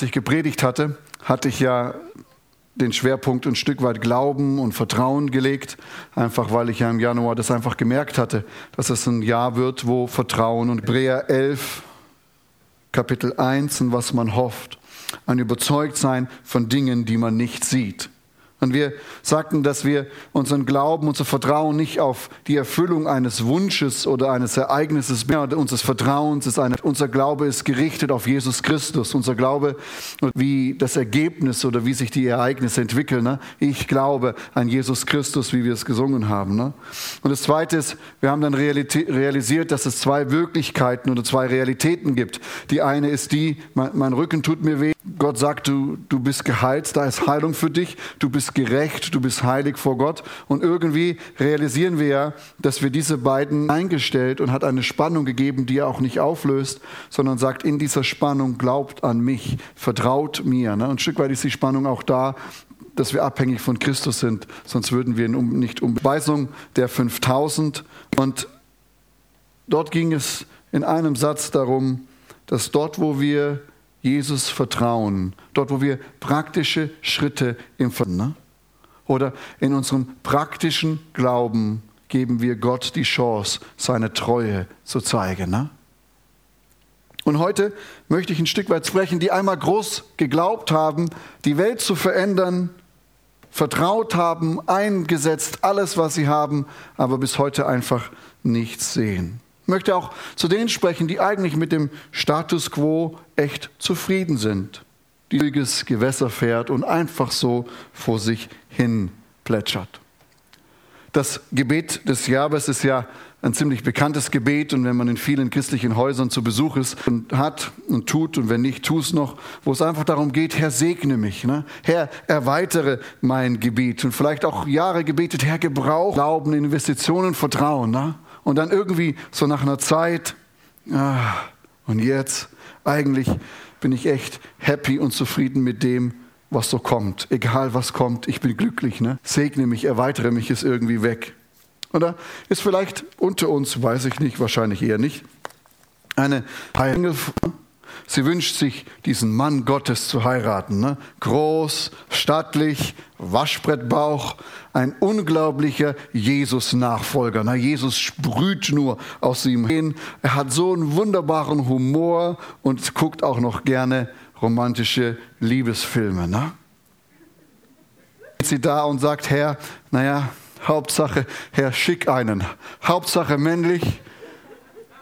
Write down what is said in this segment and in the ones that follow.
als ich gepredigt hatte, hatte ich ja den Schwerpunkt ein Stück weit Glauben und Vertrauen gelegt, einfach weil ich ja im Januar das einfach gemerkt hatte, dass es ein Jahr wird, wo Vertrauen und Hebräer 11, Kapitel 1 und was man hofft, ein Überzeugtsein von Dingen, die man nicht sieht. Und wir sagten, dass wir unseren Glauben, unser Vertrauen nicht auf die Erfüllung eines Wunsches oder eines Ereignisses, unseres Vertrauens ist eine, unser Glaube ist gerichtet auf Jesus Christus. Unser Glaube, wie das Ergebnis oder wie sich die Ereignisse entwickeln. Ne? Ich glaube an Jesus Christus, wie wir es gesungen haben. Ne? Und das Zweite ist, wir haben dann realisiert, dass es zwei Wirklichkeiten oder zwei Realitäten gibt. Die eine ist die, mein, mein Rücken tut mir weh. Gott sagt, du, du bist geheilt, da ist Heilung für dich, du bist gerecht, du bist heilig vor Gott. Und irgendwie realisieren wir ja, dass wir diese beiden eingestellt und hat eine Spannung gegeben, die er auch nicht auflöst, sondern sagt, in dieser Spannung glaubt an mich, vertraut mir. Ne? Und ein Stück weit ist die Spannung auch da, dass wir abhängig von Christus sind, sonst würden wir nicht um Beweisung der 5000. Und dort ging es in einem Satz darum, dass dort, wo wir Jesus vertrauen, dort wo wir praktische Schritte im ne? Oder in unserem praktischen Glauben geben wir Gott die Chance, seine Treue zu zeigen. Ne? Und heute möchte ich ein Stück weit sprechen, die einmal groß geglaubt haben, die Welt zu verändern, vertraut haben, eingesetzt, alles, was sie haben, aber bis heute einfach nichts sehen möchte auch zu denen sprechen, die eigentlich mit dem Status quo echt zufrieden sind, ruhiges Gewässer fährt und einfach so vor sich hin plätschert. Das Gebet des Jahres ist ja ein ziemlich bekanntes Gebet und wenn man in vielen christlichen Häusern zu Besuch ist und hat und tut und wenn nicht, tu es noch, wo es einfach darum geht, Herr, segne mich, ne? Herr, erweitere mein Gebiet und vielleicht auch Jahre gebetet, Herr, gebrauch Glauben, Investitionen, Vertrauen. Ne? Und dann irgendwie so nach einer Zeit, ah, und jetzt, eigentlich bin ich echt happy und zufrieden mit dem, was so kommt. Egal was kommt, ich bin glücklich. Ne? Segne mich, erweitere mich, ist irgendwie weg. Oder ist vielleicht unter uns, weiß ich nicht, wahrscheinlich eher nicht, eine Engel Sie wünscht sich, diesen Mann Gottes zu heiraten. Ne? Groß, stattlich, Waschbrettbauch, ein unglaublicher Jesus-Nachfolger. Ne? Jesus sprüht nur aus ihm hin. Er hat so einen wunderbaren Humor und guckt auch noch gerne romantische Liebesfilme. Ne? Sie da und sagt, Herr, naja, Hauptsache, Herr, schick einen. Hauptsache männlich,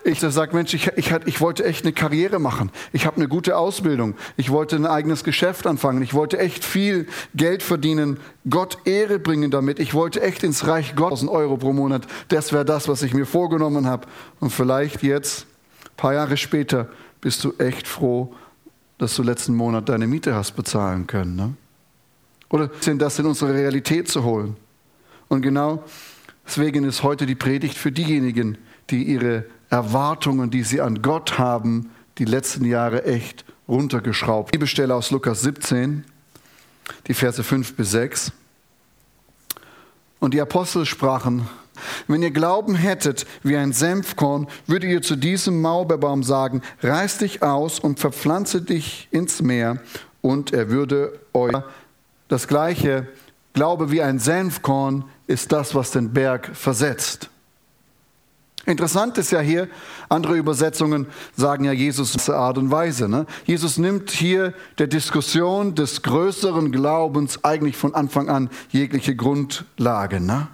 ich sage, Mensch, ich, ich, ich wollte echt eine Karriere machen. Ich habe eine gute Ausbildung. Ich wollte ein eigenes Geschäft anfangen. Ich wollte echt viel Geld verdienen, Gott Ehre bringen damit. Ich wollte echt ins Reich Gott 1000 Euro pro Monat. Das wäre das, was ich mir vorgenommen habe. Und vielleicht jetzt, ein paar Jahre später, bist du echt froh, dass du letzten Monat deine Miete hast bezahlen können. Ne? Oder das in unsere Realität zu holen? Und genau deswegen ist heute die Predigt für diejenigen, die ihre Erwartungen, die sie an Gott haben, die letzten Jahre echt runtergeschraubt. Bibelstelle aus Lukas 17, die Verse 5 bis 6. Und die Apostel sprachen, wenn ihr Glauben hättet wie ein Senfkorn, würdet ihr zu diesem Maulbeerbaum sagen, reiß dich aus und verpflanze dich ins Meer und er würde euch das gleiche Glaube wie ein Senfkorn ist das, was den Berg versetzt. Interessant ist ja hier, andere Übersetzungen sagen ja Jesus in Art und Weise. Ne? Jesus nimmt hier der Diskussion des größeren Glaubens eigentlich von Anfang an jegliche Grundlage. Ne?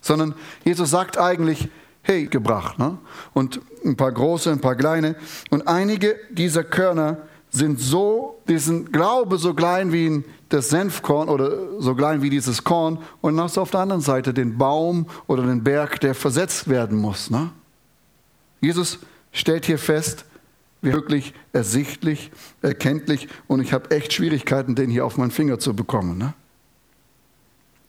Sondern Jesus sagt eigentlich, hey, gebracht. Ne? Und ein paar große, ein paar kleine. Und einige dieser Körner sind so, diesen Glaube so klein wie ein das Senfkorn oder so klein wie dieses Korn und hast auf der anderen Seite den Baum oder den Berg, der versetzt werden muss. Ne? Jesus stellt hier fest, wirklich ersichtlich, erkenntlich und ich habe echt Schwierigkeiten, den hier auf meinen Finger zu bekommen. Ne?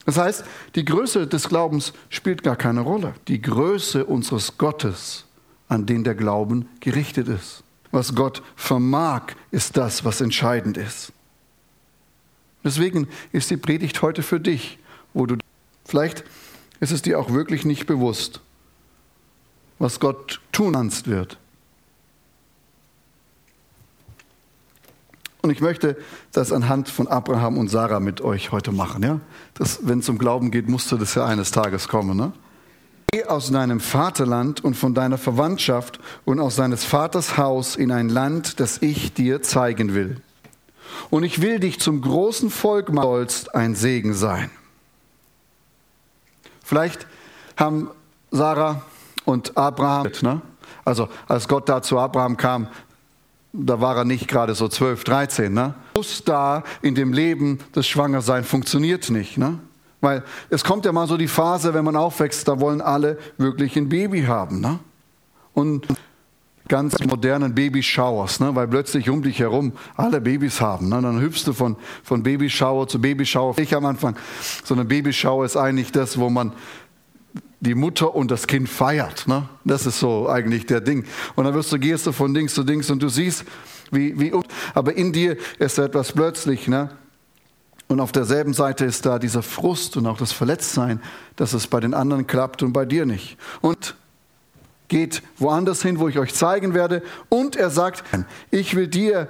Das heißt, die Größe des Glaubens spielt gar keine Rolle. Die Größe unseres Gottes, an den der Glauben gerichtet ist. Was Gott vermag, ist das, was entscheidend ist. Deswegen ist die Predigt heute für dich, wo du vielleicht ist es dir auch wirklich nicht bewusst, was Gott tun kannst wird. Und ich möchte das anhand von Abraham und Sarah mit euch heute machen. Ja? Wenn es um Glauben geht, musste das ja eines Tages kommen. Ne? Geh aus deinem Vaterland und von deiner Verwandtschaft und aus deines Vaters Haus in ein Land, das ich dir zeigen will. Und ich will dich zum großen Volk machen, sollst ein Segen sein. Vielleicht haben Sarah und Abraham, ne? also als Gott da zu Abraham kam, da war er nicht gerade so 12, 13. Ne? Muss da in dem Leben das Schwangersein funktioniert nicht. Ne? Weil es kommt ja mal so die Phase, wenn man aufwächst, da wollen alle wirklich ein Baby haben. Ne? Und ganz modernen Babyshowers, ne? weil plötzlich um dich herum alle Babys haben. Ne? Dann hüpfst du von, von Babyshower zu Babyshower. Ich am Anfang, so eine Babyshower ist eigentlich das, wo man die Mutter und das Kind feiert. Ne? Das ist so eigentlich der Ding. Und dann wirst du, gehst du von Dings zu Dings und du siehst, wie, wie, aber in dir ist etwas plötzlich, ne? Und auf derselben Seite ist da dieser Frust und auch das Verletztsein, dass es bei den anderen klappt und bei dir nicht. Und geht woanders hin, wo ich euch zeigen werde. Und er sagt, ich will dir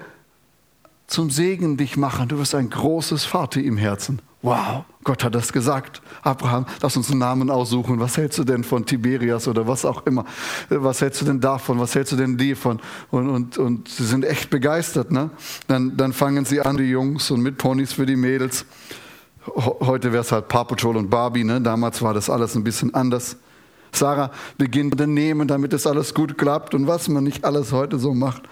zum Segen dich machen. Du wirst ein großes Vater im Herzen. Wow, Gott hat das gesagt. Abraham, lass uns einen Namen aussuchen. Was hältst du denn von Tiberias oder was auch immer? Was hältst du denn davon? Was hältst du denn davon? Und, und, und sie sind echt begeistert. Ne? Dann, dann fangen sie an, die Jungs, und mit Ponys für die Mädels. Heute wäre es halt Paw Patrol und Barbie. Ne? Damals war das alles ein bisschen anders. Sarah beginnt Unternehmen, damit es alles gut klappt und was man nicht alles heute so macht.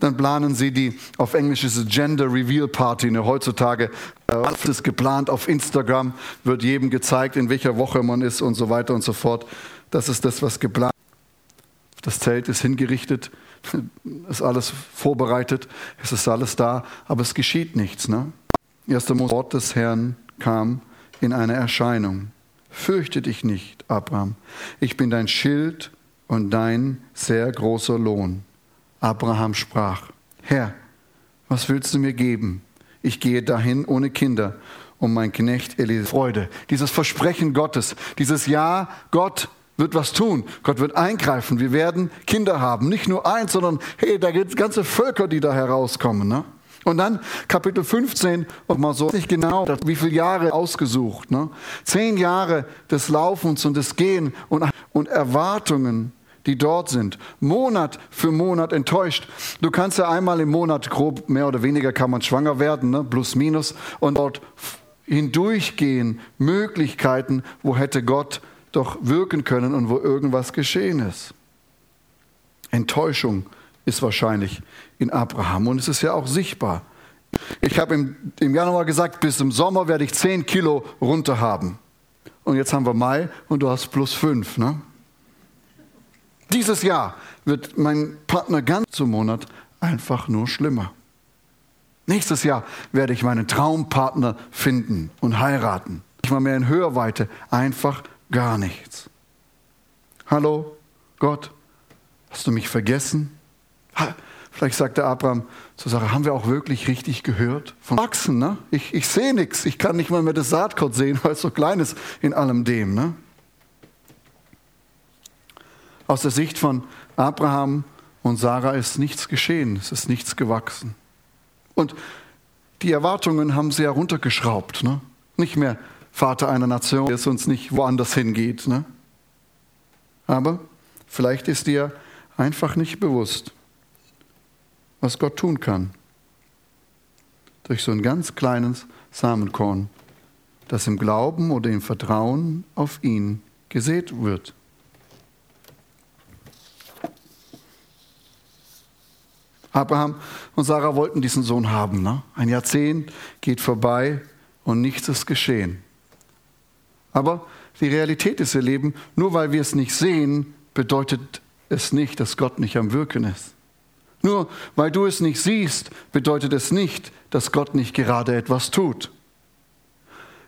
Dann planen sie die, auf Englisch ist es Gender Reveal Party. Ne, heutzutage äh, ist geplant auf Instagram, wird jedem gezeigt, in welcher Woche man ist und so weiter und so fort. Das ist das, was geplant ist. Das Zelt ist hingerichtet, ist alles vorbereitet, es ist alles da, aber es geschieht nichts. Ne? Erster Wort des Herrn kam in eine Erscheinung. Fürchte dich nicht, Abraham. Ich bin dein Schild und dein sehr großer Lohn. Abraham sprach, Herr, was willst du mir geben? Ich gehe dahin ohne Kinder und mein Knecht Elise Freude. Dieses Versprechen Gottes, dieses Ja, Gott wird was tun. Gott wird eingreifen. Wir werden Kinder haben. Nicht nur eins, sondern hey, da gibt es ganze Völker, die da herauskommen. Ne? Und dann Kapitel 15, und mal so nicht genau, wie viele Jahre ausgesucht. Ne? Zehn Jahre des Laufens und des Gehen und, und Erwartungen die dort sind, Monat für Monat enttäuscht. Du kannst ja einmal im Monat grob, mehr oder weniger kann man schwanger werden, ne? plus minus, und dort hindurchgehen, Möglichkeiten, wo hätte Gott doch wirken können und wo irgendwas geschehen ist. Enttäuschung ist wahrscheinlich in Abraham und es ist ja auch sichtbar. Ich habe im, im Januar gesagt, bis im Sommer werde ich 10 Kilo runter haben. Und jetzt haben wir Mai und du hast plus 5. Ne? Dieses Jahr wird mein Partner ganz zum Monat einfach nur schlimmer. Nächstes Jahr werde ich meinen Traumpartner finden und heiraten. Nicht mal mehr in Hörweite, einfach gar nichts. Hallo, Gott, hast du mich vergessen? Vielleicht sagte Abraham zu Sarah, haben wir auch wirklich richtig gehört? Von Wachsen, ne? Ich, ich sehe nichts, ich kann nicht mal mehr das Saatkorn sehen, weil es so klein ist in allem dem, ne? Aus der Sicht von Abraham und Sarah ist nichts geschehen, es ist nichts gewachsen. Und die Erwartungen haben sie heruntergeschraubt. Ne? Nicht mehr Vater einer Nation, der es uns nicht woanders hingeht. Ne? Aber vielleicht ist dir einfach nicht bewusst, was Gott tun kann. Durch so ein ganz kleines Samenkorn, das im Glauben oder im Vertrauen auf ihn gesät wird. Abraham und Sarah wollten diesen Sohn haben. Ne? Ein Jahrzehnt geht vorbei und nichts ist geschehen. Aber die Realität ist, ihr Leben, nur weil wir es nicht sehen, bedeutet es nicht, dass Gott nicht am Wirken ist. Nur weil du es nicht siehst, bedeutet es nicht, dass Gott nicht gerade etwas tut.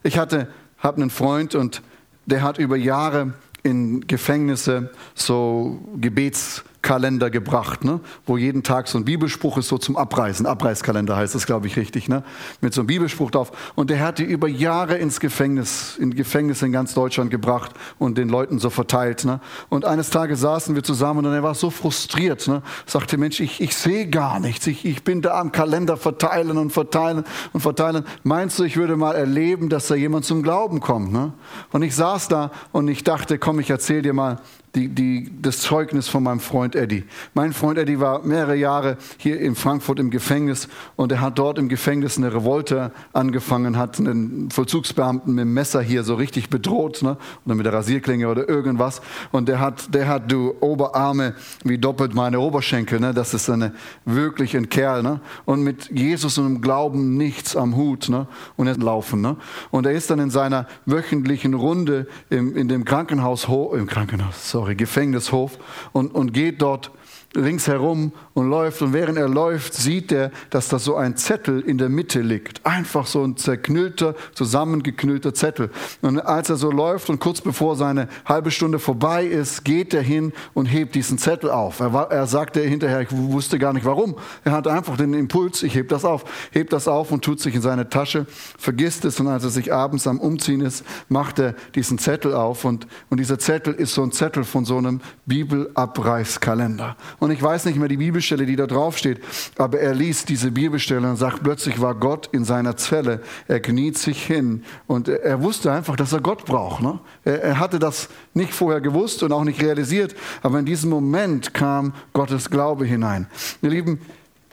Ich hatte, habe einen Freund und der hat über Jahre in Gefängnisse so Gebets Kalender gebracht, ne? wo jeden Tag so ein Bibelspruch ist, so zum Abreisen. Abreißkalender heißt das, glaube ich, richtig, ne? mit so einem Bibelspruch drauf. Und der hat die über Jahre ins Gefängnis, in Gefängnis in ganz Deutschland gebracht und den Leuten so verteilt. Ne? Und eines Tages saßen wir zusammen und er war so frustriert, ne? sagte, Mensch, ich, ich sehe gar nichts, ich, ich bin da am Kalender verteilen und verteilen und verteilen. Meinst du, ich würde mal erleben, dass da jemand zum Glauben kommt? Ne? Und ich saß da und ich dachte, komm, ich erzähle dir mal die, die, das Zeugnis von meinem Freund Eddie. Mein Freund Eddie war mehrere Jahre hier in Frankfurt im Gefängnis und er hat dort im Gefängnis eine Revolte angefangen, hat einen Vollzugsbeamten mit dem Messer hier so richtig bedroht ne? oder mit der Rasierklinge oder irgendwas. Und der hat, der hat du Oberarme wie doppelt meine Oberschenkel. Ne? Das ist eine, wirklich ein Kerl. Ne? Und mit Jesus und dem Glauben nichts am Hut. Ne? Und er laufen. Ne? Und er ist dann in seiner wöchentlichen Runde im, in dem Krankenhaus, im Krankenhaus, sorry, sorry, Gefängnishof und, und geht dort ringsherum und läuft. Und während er läuft, sieht er, dass da so ein Zettel in der Mitte liegt. Einfach so ein zerknüllter, zusammengeknüllter Zettel. Und als er so läuft und kurz bevor seine halbe Stunde vorbei ist, geht er hin und hebt diesen Zettel auf. Er, war, er sagte hinterher, ich wusste gar nicht warum. Er hat einfach den Impuls, ich heb das auf. Hebt das auf und tut sich in seine Tasche, vergisst es. Und als er sich abends am Umziehen ist, macht er diesen Zettel auf. Und, und dieser Zettel ist so ein Zettel von so einem Bibelabreißkalender. Und ich weiß nicht mehr die Bibelstelle, die da drauf steht, aber er liest diese Bibelstelle und sagt, plötzlich war Gott in seiner Zelle. Er kniet sich hin und er wusste einfach, dass er Gott braucht. Ne? Er, er hatte das nicht vorher gewusst und auch nicht realisiert, aber in diesem Moment kam Gottes Glaube hinein. Ihr Lieben,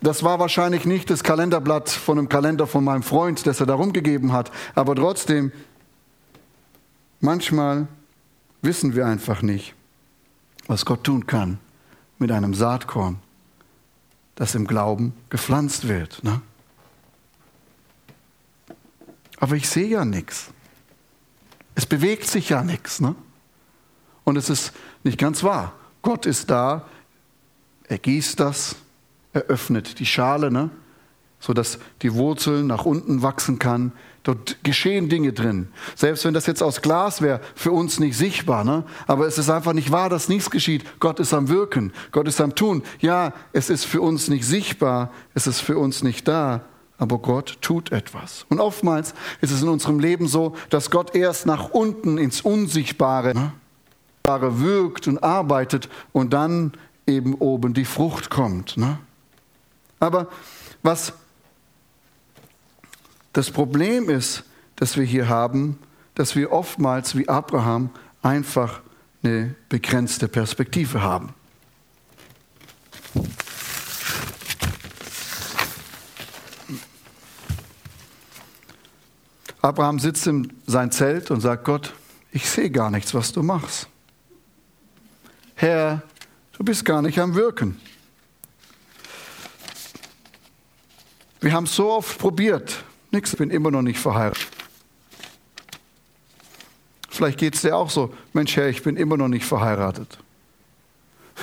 das war wahrscheinlich nicht das Kalenderblatt von einem Kalender von meinem Freund, das er da rumgegeben hat, aber trotzdem, manchmal wissen wir einfach nicht, was Gott tun kann mit einem Saatkorn, das im Glauben gepflanzt wird. Ne? Aber ich sehe ja nichts. Es bewegt sich ja nichts. Ne? Und es ist nicht ganz wahr. Gott ist da, er gießt das, er öffnet die Schale, ne? Sodass die Wurzeln nach unten wachsen kann. Dort geschehen Dinge drin. Selbst wenn das jetzt aus Glas wäre, für uns nicht sichtbar. Ne? Aber es ist einfach nicht wahr, dass nichts geschieht. Gott ist am Wirken, Gott ist am Tun. Ja, es ist für uns nicht sichtbar, es ist für uns nicht da, aber Gott tut etwas. Und oftmals ist es in unserem Leben so, dass Gott erst nach unten ins Unsichtbare ne? wirkt und arbeitet und dann eben oben die Frucht kommt. Ne? Aber was das Problem ist, das wir hier haben, dass wir oftmals wie Abraham einfach eine begrenzte Perspektive haben. Abraham sitzt in sein Zelt und sagt, Gott, ich sehe gar nichts, was du machst. Herr, du bist gar nicht am Wirken. Wir haben es so oft probiert, Nix, bin immer noch nicht verheiratet. Vielleicht geht es dir auch so, Mensch, Herr, ich bin immer noch nicht verheiratet.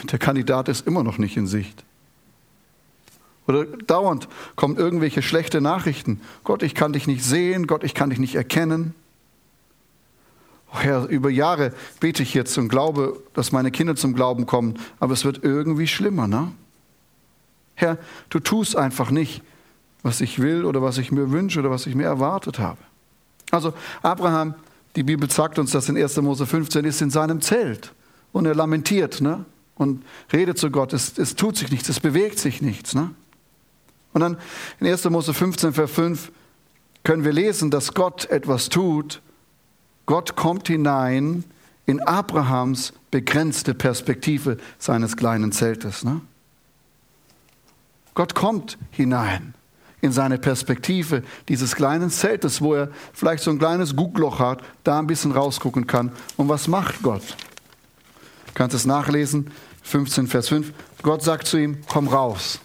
Der Kandidat ist immer noch nicht in Sicht. Oder dauernd kommen irgendwelche schlechte Nachrichten. Gott, ich kann dich nicht sehen, Gott, ich kann dich nicht erkennen. Oh Herr, über Jahre bete ich jetzt und glaube, dass meine Kinder zum Glauben kommen, aber es wird irgendwie schlimmer, ne? Herr, du tust einfach nicht, was ich will oder was ich mir wünsche oder was ich mir erwartet habe. Also Abraham, die Bibel sagt uns das in 1. Mose 15, ist in seinem Zelt und er lamentiert ne? und redet zu Gott. Es, es tut sich nichts, es bewegt sich nichts. Ne? Und dann in 1. Mose 15, Vers 5 können wir lesen, dass Gott etwas tut. Gott kommt hinein in Abrahams begrenzte Perspektive seines kleinen Zeltes. Ne? Gott kommt hinein in seine Perspektive dieses kleinen Zeltes, wo er vielleicht so ein kleines Guckloch hat, da ein bisschen rausgucken kann. Und was macht Gott? Du kannst es nachlesen, 15 Vers 5. Gott sagt zu ihm, komm raus.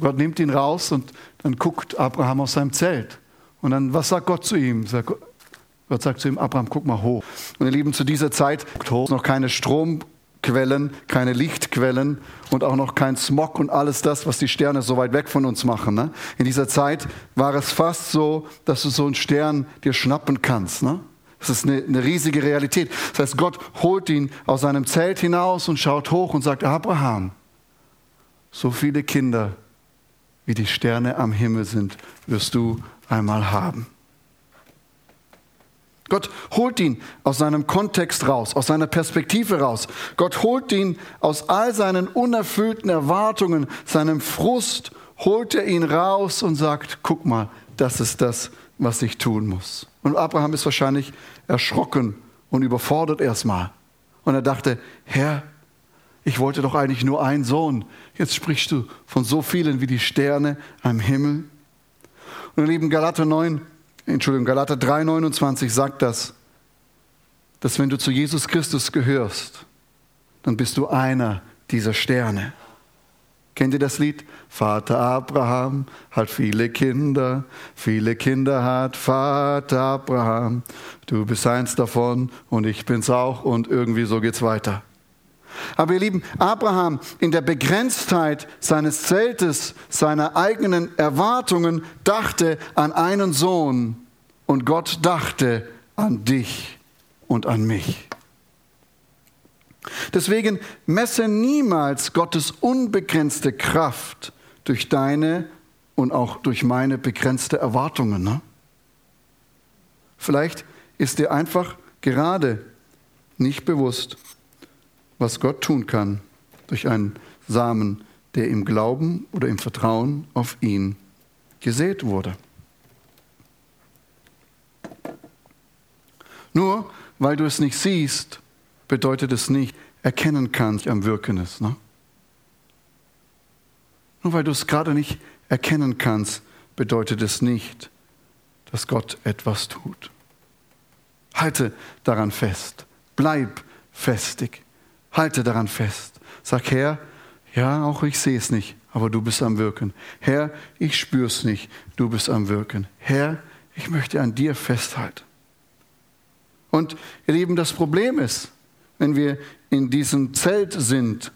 Gott nimmt ihn raus und dann guckt Abraham aus seinem Zelt. Und dann, was sagt Gott zu ihm? Gott sagt zu ihm, Abraham, guck mal hoch. Und ihr Lieben, zu dieser Zeit noch keine Strom Quellen, keine Lichtquellen und auch noch kein Smog und alles das, was die Sterne so weit weg von uns machen. Ne? In dieser Zeit war es fast so, dass du so einen Stern dir schnappen kannst. Ne? Das ist eine, eine riesige Realität. Das heißt, Gott holt ihn aus seinem Zelt hinaus und schaut hoch und sagt, Abraham, so viele Kinder, wie die Sterne am Himmel sind, wirst du einmal haben. Gott holt ihn aus seinem Kontext raus, aus seiner Perspektive raus. Gott holt ihn aus all seinen unerfüllten Erwartungen, seinem Frust, holt er ihn raus und sagt, guck mal, das ist das, was ich tun muss. Und Abraham ist wahrscheinlich erschrocken und überfordert erstmal. Und er dachte, Herr, ich wollte doch eigentlich nur einen Sohn. Jetzt sprichst du von so vielen wie die Sterne am Himmel. Und ihr lieben Galater 9, Entschuldigung, Galater 3,29 sagt das, dass wenn du zu Jesus Christus gehörst, dann bist du einer dieser Sterne. Kennt ihr das Lied? Vater Abraham hat viele Kinder, viele Kinder hat Vater Abraham. Du bist eins davon und ich bin's auch und irgendwie so geht's weiter. Aber ihr Lieben, Abraham in der Begrenztheit seines Zeltes, seiner eigenen Erwartungen, dachte an einen Sohn und Gott dachte an dich und an mich. Deswegen messe niemals Gottes unbegrenzte Kraft durch deine und auch durch meine begrenzte Erwartungen. Ne? Vielleicht ist dir einfach gerade nicht bewusst, was Gott tun kann durch einen Samen, der im Glauben oder im Vertrauen auf ihn gesät wurde. Nur weil du es nicht siehst, bedeutet es nicht, erkennen kannst am Wirken ist. Ne? Nur weil du es gerade nicht erkennen kannst, bedeutet es nicht, dass Gott etwas tut. Halte daran fest. Bleib festig. Halte daran fest. Sag, Herr, ja, auch ich sehe es nicht, aber du bist am Wirken. Herr, ich spüre es nicht, du bist am Wirken. Herr, ich möchte an dir festhalten. Und ihr Lieben, das Problem ist, wenn wir in diesem Zelt sind,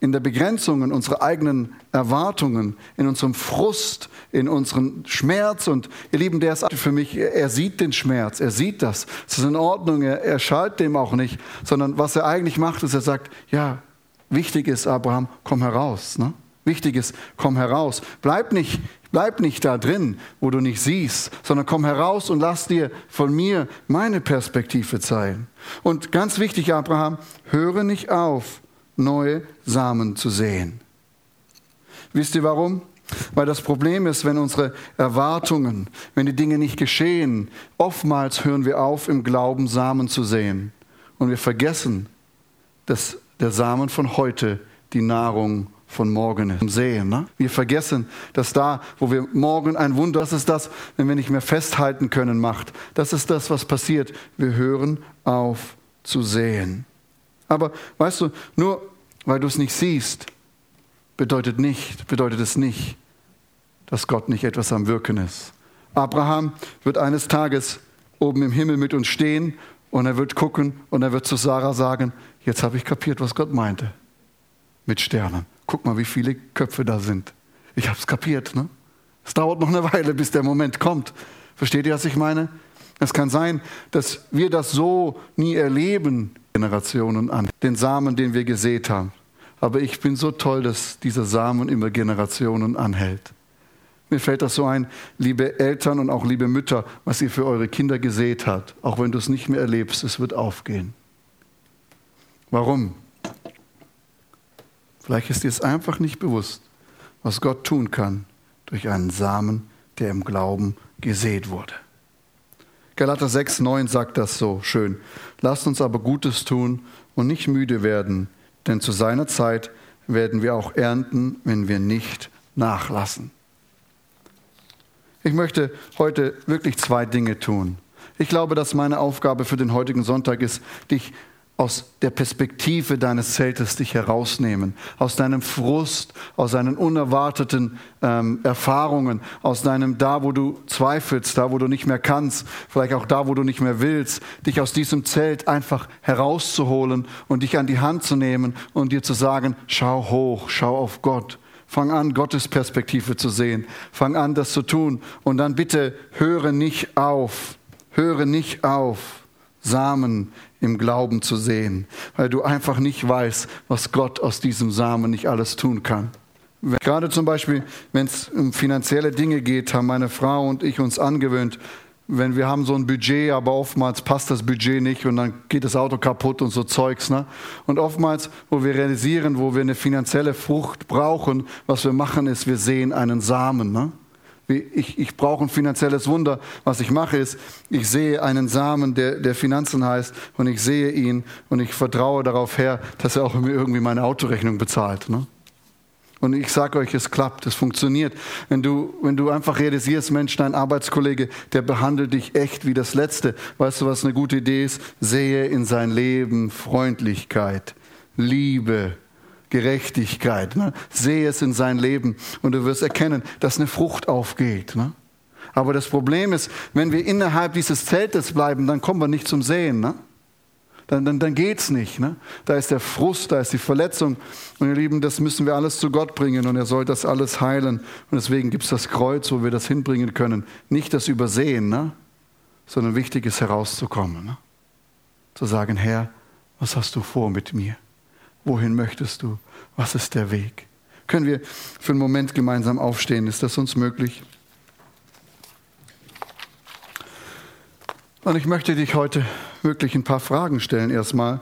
in der Begrenzung in unserer eigenen Erwartungen, in unserem Frust, in unserem Schmerz. Und ihr Lieben, der ist für mich, er sieht den Schmerz, er sieht das. Es ist in Ordnung, er, er schaltet dem auch nicht, sondern was er eigentlich macht, ist, er sagt, ja, wichtig ist, Abraham, komm heraus. Ne? Wichtig ist, komm heraus. Bleib nicht, bleib nicht da drin, wo du nicht siehst, sondern komm heraus und lass dir von mir meine Perspektive zeigen. Und ganz wichtig, Abraham, höre nicht auf, neue Samen zu sehen. Wisst ihr warum? Weil das Problem ist, wenn unsere Erwartungen, wenn die Dinge nicht geschehen, oftmals hören wir auf, im Glauben Samen zu sehen. Und wir vergessen, dass der Samen von heute die Nahrung von morgen ist. Sehen, ne? Wir vergessen, dass da, wo wir morgen ein Wunder, das ist das, wenn wir nicht mehr festhalten können, macht. Das ist das, was passiert. Wir hören auf zu sehen. Aber weißt du, nur weil du es nicht siehst, bedeutet nicht, bedeutet es nicht, dass Gott nicht etwas am Wirken ist. Abraham wird eines Tages oben im Himmel mit uns stehen und er wird gucken und er wird zu Sarah sagen, jetzt habe ich kapiert, was Gott meinte mit Sternen. Guck mal, wie viele Köpfe da sind. Ich habe es kapiert. Ne? Es dauert noch eine Weile, bis der Moment kommt. Versteht ihr, was ich meine? Es kann sein, dass wir das so nie erleben, Generationen an, den Samen, den wir gesät haben. Aber ich bin so toll, dass dieser Samen immer Generationen anhält. Mir fällt das so ein, liebe Eltern und auch liebe Mütter, was ihr für eure Kinder gesät habt. Auch wenn du es nicht mehr erlebst, es wird aufgehen. Warum? Vielleicht ist dir es einfach nicht bewusst, was Gott tun kann durch einen Samen, der im Glauben gesät wurde. Galater 6, 9 sagt das so schön. Lasst uns aber Gutes tun und nicht müde werden, denn zu seiner Zeit werden wir auch ernten, wenn wir nicht nachlassen. Ich möchte heute wirklich zwei Dinge tun. Ich glaube, dass meine Aufgabe für den heutigen Sonntag ist, dich aus der Perspektive deines Zeltes dich herausnehmen, aus deinem Frust, aus deinen unerwarteten ähm, Erfahrungen, aus deinem da, wo du zweifelst, da, wo du nicht mehr kannst, vielleicht auch da, wo du nicht mehr willst, dich aus diesem Zelt einfach herauszuholen und dich an die Hand zu nehmen und dir zu sagen, schau hoch, schau auf Gott. Fang an, Gottes Perspektive zu sehen. Fang an, das zu tun. Und dann bitte höre nicht auf, Höre nicht auf, Samen im Glauben zu sehen, weil du einfach nicht weißt, was Gott aus diesem Samen nicht alles tun kann. Gerade zum Beispiel, wenn es um finanzielle Dinge geht, haben meine Frau und ich uns angewöhnt, wenn wir haben so ein Budget, aber oftmals passt das Budget nicht und dann geht das Auto kaputt und so Zeugs. Ne? Und oftmals, wo wir realisieren, wo wir eine finanzielle Frucht brauchen, was wir machen, ist, wir sehen einen Samen. Ne? Ich, ich brauche ein finanzielles Wunder. Was ich mache ist, ich sehe einen Samen, der, der Finanzen heißt, und ich sehe ihn und ich vertraue darauf her, dass er auch mir irgendwie meine Autorechnung bezahlt. Ne? Und ich sage euch, es klappt, es funktioniert. Wenn du, wenn du einfach realisierst, Mensch, dein Arbeitskollege, der behandelt dich echt wie das Letzte. Weißt du, was eine gute Idee ist? Sehe in sein Leben Freundlichkeit, Liebe, Gerechtigkeit. Ne? Sehe es in sein Leben und du wirst erkennen, dass eine Frucht aufgeht. Ne? Aber das Problem ist, wenn wir innerhalb dieses Zeltes bleiben, dann kommen wir nicht zum Sehen. Ne? dann, dann, dann geht es nicht. Ne? Da ist der Frust, da ist die Verletzung. Und ihr Lieben, das müssen wir alles zu Gott bringen und er soll das alles heilen. Und deswegen gibt es das Kreuz, wo wir das hinbringen können. Nicht das Übersehen, ne? sondern wichtig ist herauszukommen. Ne? Zu sagen, Herr, was hast du vor mit mir? Wohin möchtest du? Was ist der Weg? Können wir für einen Moment gemeinsam aufstehen? Ist das uns möglich? Und ich möchte dich heute wirklich ein paar Fragen stellen erstmal.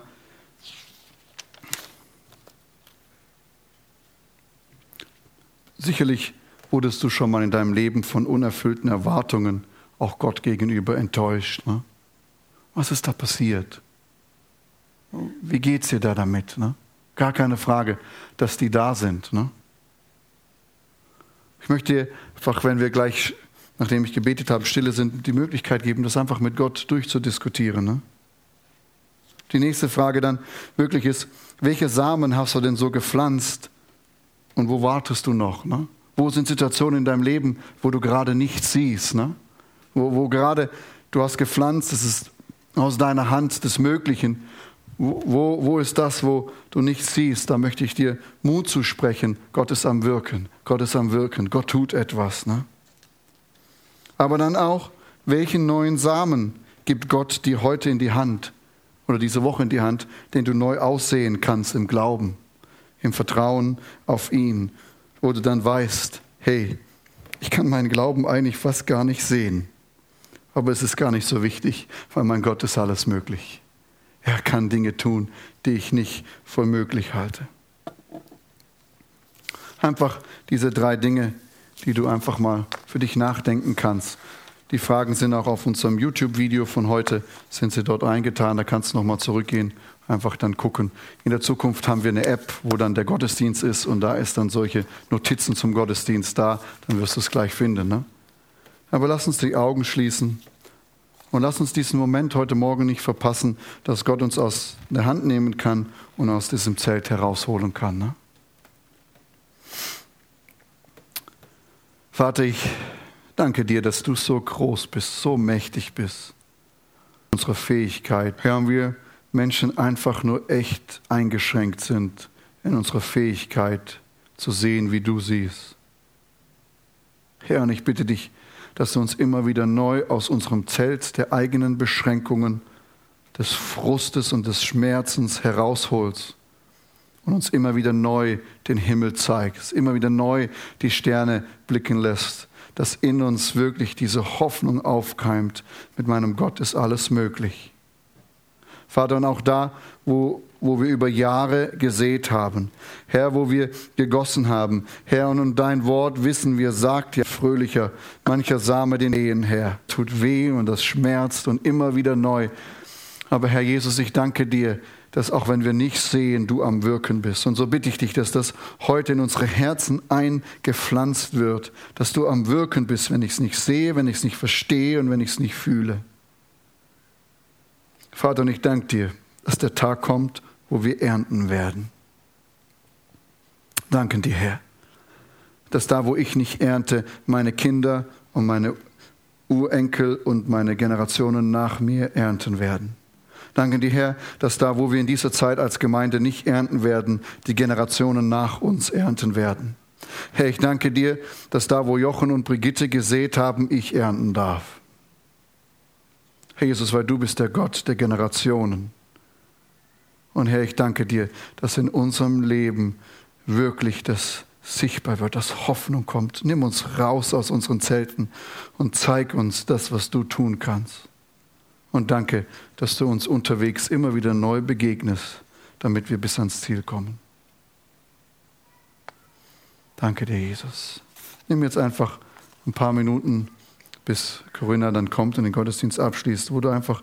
Sicherlich wurdest du schon mal in deinem Leben von unerfüllten Erwartungen auch Gott gegenüber enttäuscht. Ne? Was ist da passiert? Wie geht es dir da damit? Ne? Gar keine Frage, dass die da sind. Ne? Ich möchte dir einfach, wenn wir gleich nachdem ich gebetet habe, stille sind, die Möglichkeit geben, das einfach mit Gott durchzudiskutieren. Ne? Die nächste Frage dann wirklich ist, welche Samen hast du denn so gepflanzt und wo wartest du noch? Ne? Wo sind Situationen in deinem Leben, wo du gerade nichts siehst? Ne? Wo, wo gerade du hast gepflanzt, es ist aus deiner Hand des Möglichen. Wo, wo, ist das, wo du nichts siehst? Da möchte ich dir Mut zusprechen. Gott ist am Wirken. Gott ist am Wirken. Gott tut etwas. Ne? Aber dann auch, welchen neuen Samen gibt Gott dir heute in die Hand oder diese Woche in die Hand, den du neu aussehen kannst im Glauben, im Vertrauen auf ihn, wo du dann weißt, hey, ich kann meinen Glauben eigentlich fast gar nicht sehen, aber es ist gar nicht so wichtig, weil mein Gott ist alles möglich. Er kann Dinge tun, die ich nicht für möglich halte. Einfach diese drei Dinge, die du einfach mal für dich nachdenken kannst. Die Fragen sind auch auf unserem YouTube-Video von heute, sind sie dort eingetan. Da kannst du nochmal zurückgehen, einfach dann gucken. In der Zukunft haben wir eine App, wo dann der Gottesdienst ist und da ist dann solche Notizen zum Gottesdienst da. Dann wirst du es gleich finden. Ne? Aber lass uns die Augen schließen und lass uns diesen Moment heute Morgen nicht verpassen, dass Gott uns aus der Hand nehmen kann und aus diesem Zelt herausholen kann. Ne? Vater, ich danke dir, dass du so groß bist, so mächtig bist. Unsere Fähigkeit, Herr, wir Menschen einfach nur echt eingeschränkt sind in unserer Fähigkeit zu sehen, wie du siehst. Herr, und ich bitte dich, dass du uns immer wieder neu aus unserem Zelt der eigenen Beschränkungen, des Frustes und des Schmerzens herausholst und uns immer wieder neu den Himmel zeigst, immer wieder neu die Sterne blicken lässt, dass in uns wirklich diese Hoffnung aufkeimt, mit meinem Gott ist alles möglich. Vater, und auch da, wo, wo wir über Jahre gesät haben, Herr, wo wir gegossen haben, Herr, und um dein Wort wissen wir, sagt ja fröhlicher, mancher Same den Ehen, Herr, tut weh und das schmerzt und immer wieder neu. Aber Herr Jesus, ich danke dir, dass auch wenn wir nicht sehen, du am Wirken bist. Und so bitte ich dich, dass das heute in unsere Herzen eingepflanzt wird, dass du am Wirken bist, wenn ich es nicht sehe, wenn ich es nicht verstehe und wenn ich es nicht fühle. Vater, und ich danke dir, dass der Tag kommt, wo wir ernten werden. Danken dir, Herr, dass da, wo ich nicht ernte, meine Kinder und meine Urenkel und meine Generationen nach mir ernten werden. Danke dir, Herr, dass da, wo wir in dieser Zeit als Gemeinde nicht ernten werden, die Generationen nach uns ernten werden. Herr, ich danke dir, dass da, wo Jochen und Brigitte gesät haben, ich ernten darf. Herr Jesus, weil du bist der Gott der Generationen. Und Herr, ich danke dir, dass in unserem Leben wirklich das sichtbar wird, dass Hoffnung kommt. Nimm uns raus aus unseren Zelten und zeig uns das, was du tun kannst. Und danke, dass du uns unterwegs immer wieder neu begegnest, damit wir bis ans Ziel kommen. Danke dir, Jesus. Nimm jetzt einfach ein paar Minuten, bis Corinna dann kommt und den Gottesdienst abschließt, wo du einfach